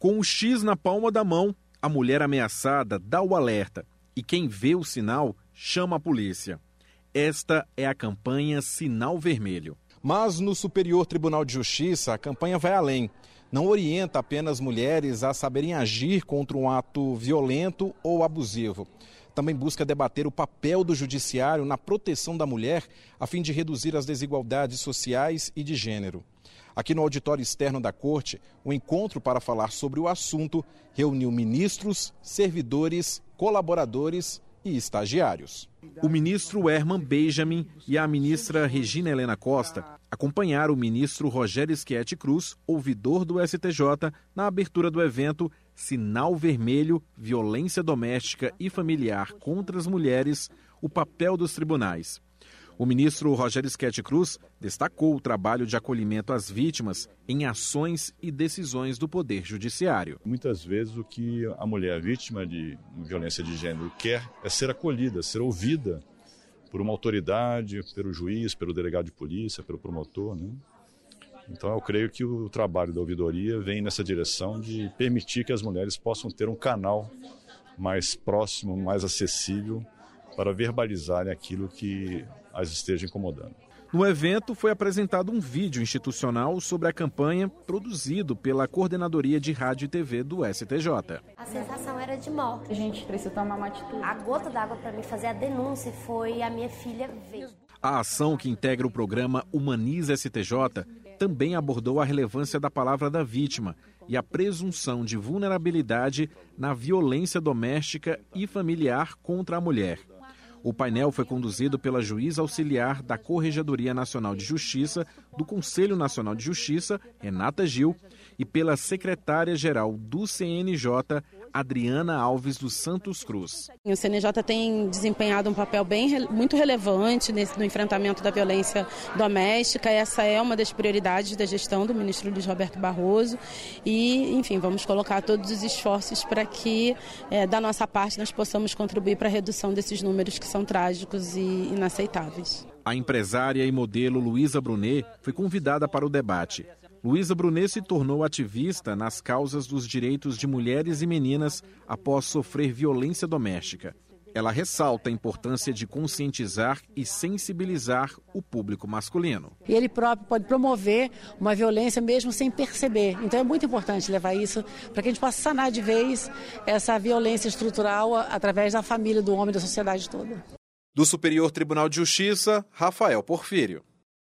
Com o X na palma da mão, a mulher ameaçada dá o alerta e quem vê o sinal chama a polícia. Esta é a campanha Sinal Vermelho. Mas no Superior Tribunal de Justiça, a campanha vai além. Não orienta apenas mulheres a saberem agir contra um ato violento ou abusivo. Também busca debater o papel do judiciário na proteção da mulher, a fim de reduzir as desigualdades sociais e de gênero. Aqui no auditório externo da Corte, o encontro para falar sobre o assunto reuniu ministros, servidores, colaboradores e estagiários. O ministro Herman Benjamin e a ministra Regina Helena Costa acompanharam o ministro Rogério Schietti Cruz, ouvidor do STJ, na abertura do evento Sinal Vermelho, Violência Doméstica e Familiar contra as Mulheres, o papel dos tribunais. O ministro Rogério Schete Cruz destacou o trabalho de acolhimento às vítimas em ações e decisões do Poder Judiciário. Muitas vezes o que a mulher vítima de violência de gênero quer é ser acolhida, ser ouvida por uma autoridade, pelo juiz, pelo delegado de polícia, pelo promotor. Né? Então eu creio que o trabalho da ouvidoria vem nessa direção de permitir que as mulheres possam ter um canal mais próximo, mais acessível para verbalizarem aquilo que as esteja incomodando. No evento foi apresentado um vídeo institucional sobre a campanha produzido pela Coordenadoria de Rádio e TV do STJ. A sensação era de morte. A gente precisa tomar uma atitude. A gota d'água para mim fazer a denúncia foi a minha filha ver. A ação que integra o programa Humaniza STJ também abordou a relevância da palavra da vítima e a presunção de vulnerabilidade na violência doméstica e familiar contra a mulher. O painel foi conduzido pela juíza auxiliar da Corregedoria Nacional de Justiça do Conselho Nacional de Justiça, Renata Gil, e pela secretária-geral do CNJ, Adriana Alves dos Santos Cruz. O CNJ tem desempenhado um papel bem muito relevante nesse, no enfrentamento da violência doméstica. Essa é uma das prioridades da gestão do ministro Luiz Roberto Barroso. E, enfim, vamos colocar todos os esforços para que, é, da nossa parte, nós possamos contribuir para a redução desses números que são trágicos e inaceitáveis. A empresária e modelo Luísa Brunet foi convidada para o debate. Luísa Brunet se tornou ativista nas causas dos direitos de mulheres e meninas após sofrer violência doméstica. Ela ressalta a importância de conscientizar e sensibilizar o público masculino. E ele próprio pode promover uma violência mesmo sem perceber. Então é muito importante levar isso para que a gente possa sanar de vez essa violência estrutural através da família, do homem e da sociedade toda. Do Superior Tribunal de Justiça, Rafael Porfírio.